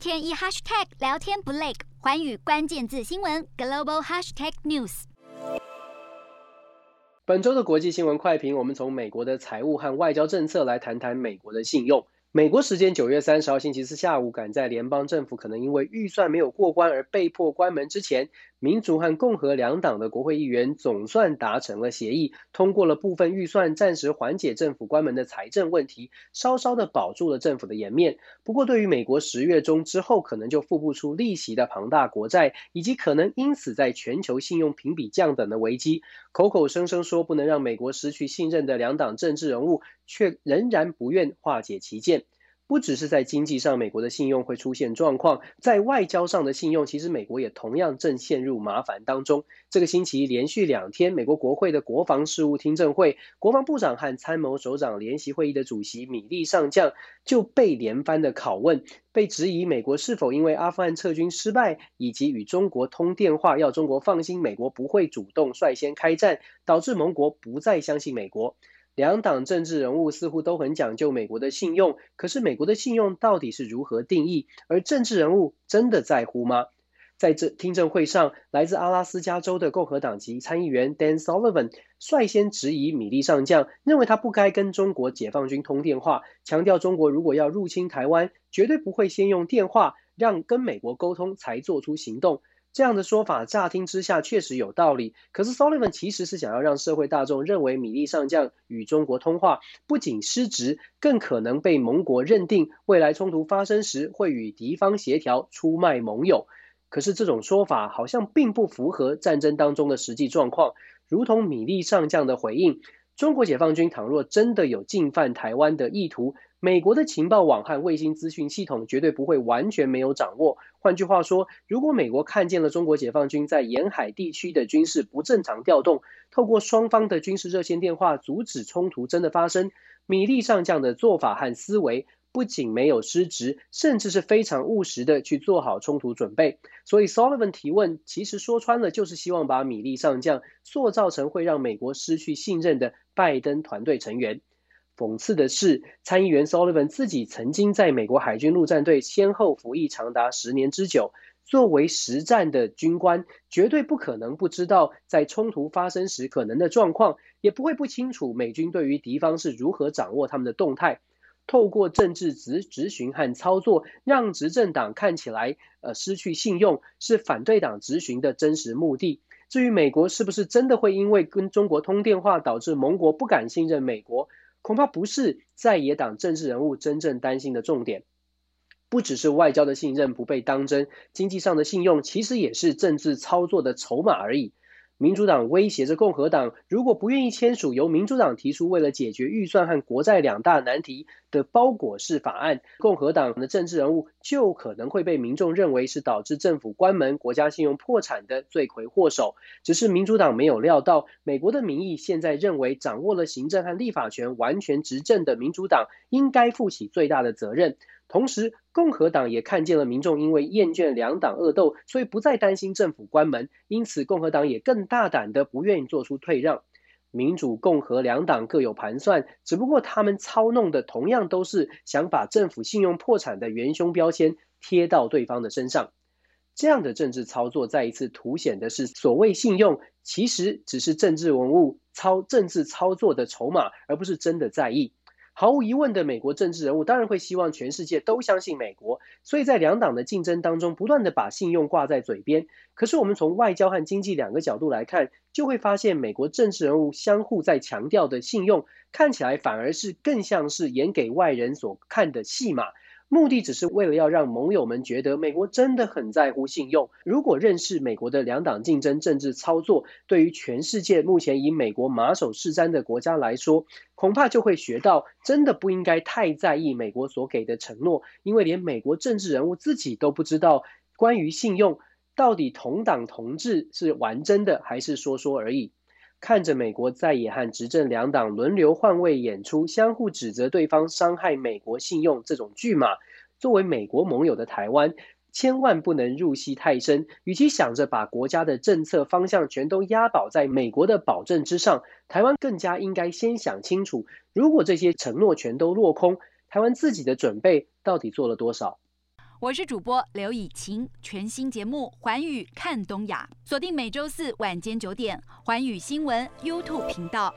天一 hashtag 聊天不累，环宇关键字新闻 global hashtag news。本周的国际新闻快评，我们从美国的财务和外交政策来谈谈美国的信用。美国时间九月三十号星期四下午，赶在联邦政府可能因为预算没有过关而被迫关门之前，民主和共和两党的国会议员总算达成了协议，通过了部分预算，暂时缓解政府关门的财政问题，稍稍的保住了政府的颜面。不过，对于美国十月中之后可能就付不出利息的庞大国债，以及可能因此在全球信用评比降等的危机，口口声声说不能让美国失去信任的两党政治人物，却仍然不愿化解歧见。不只是在经济上，美国的信用会出现状况，在外交上的信用，其实美国也同样正陷入麻烦当中。这个星期连续两天，美国国会的国防事务听证会，国防部长和参谋首长联席会议的主席米利上将就被连番的拷问，被质疑美国是否因为阿富汗撤军失败，以及与中国通电话要中国放心美国不会主动率先开战，导致盟国不再相信美国。两党政治人物似乎都很讲究美国的信用，可是美国的信用到底是如何定义？而政治人物真的在乎吗？在这听证会上，来自阿拉斯加州的共和党籍参议员 Dan Sullivan 率先质疑米利上将，认为他不该跟中国解放军通电话，强调中国如果要入侵台湾，绝对不会先用电话让跟美国沟通才做出行动。这样的说法乍听之下确实有道理，可是 Sullivan 其实是想要让社会大众认为米利上将与中国通话不仅失职，更可能被盟国认定未来冲突发生时会与敌方协调出卖盟友。可是这种说法好像并不符合战争当中的实际状况，如同米利上将的回应。中国解放军倘若真的有进犯台湾的意图，美国的情报网和卫星资讯系统绝对不会完全没有掌握。换句话说，如果美国看见了中国解放军在沿海地区的军事不正常调动，透过双方的军事热线电话阻止冲突真的发生，米利上将的做法和思维。不仅没有失职，甚至是非常务实的去做好冲突准备。所以 Sullivan 提问，其实说穿了就是希望把米利上将塑造成会让美国失去信任的拜登团队成员。讽刺的是，参议员 Sullivan 自己曾经在美国海军陆战队先后服役长达十年之久，作为实战的军官，绝对不可能不知道在冲突发生时可能的状况，也不会不清楚美军对于敌方是如何掌握他们的动态。透过政治执执行和操作，让执政党看起来呃失去信用，是反对党执行的真实目的。至于美国是不是真的会因为跟中国通电话导致盟国不敢信任美国，恐怕不是在野党政治人物真正担心的重点。不只是外交的信任不被当真，经济上的信用其实也是政治操作的筹码而已。民主党威胁着共和党，如果不愿意签署由民主党提出为了解决预算和国债两大难题的包裹式法案，共和党的政治人物就可能会被民众认为是导致政府关门、国家信用破产的罪魁祸首。只是民主党没有料到，美国的民意现在认为，掌握了行政和立法权、完全执政的民主党应该负起最大的责任。同时，共和党也看见了民众因为厌倦两党恶斗，所以不再担心政府关门，因此共和党也更大胆的不愿意做出退让。民主、共和两党各有盘算，只不过他们操弄的同样都是想把政府信用破产的元凶标签贴到对方的身上。这样的政治操作再一次凸显的是，所谓信用其实只是政治文物操政治操作的筹码，而不是真的在意。毫无疑问的，美国政治人物当然会希望全世界都相信美国，所以在两党的竞争当中，不断的把信用挂在嘴边。可是我们从外交和经济两个角度来看，就会发现美国政治人物相互在强调的信用，看起来反而是更像是演给外人所看的戏码。目的只是为了要让盟友们觉得美国真的很在乎信用。如果认识美国的两党竞争政治操作，对于全世界目前以美国马首是瞻的国家来说，恐怕就会学到真的不应该太在意美国所给的承诺，因为连美国政治人物自己都不知道关于信用到底同党同志是玩真的还是说说而已。看着美国在野和执政两党轮流换位演出，相互指责对方伤害美国信用这种剧码，作为美国盟友的台湾，千万不能入戏太深。与其想着把国家的政策方向全都押宝在美国的保证之上，台湾更加应该先想清楚，如果这些承诺全都落空，台湾自己的准备到底做了多少？我是主播刘以晴，全新节目《环宇看东亚》，锁定每周四晚间九点，环宇新闻 YouTube 频道。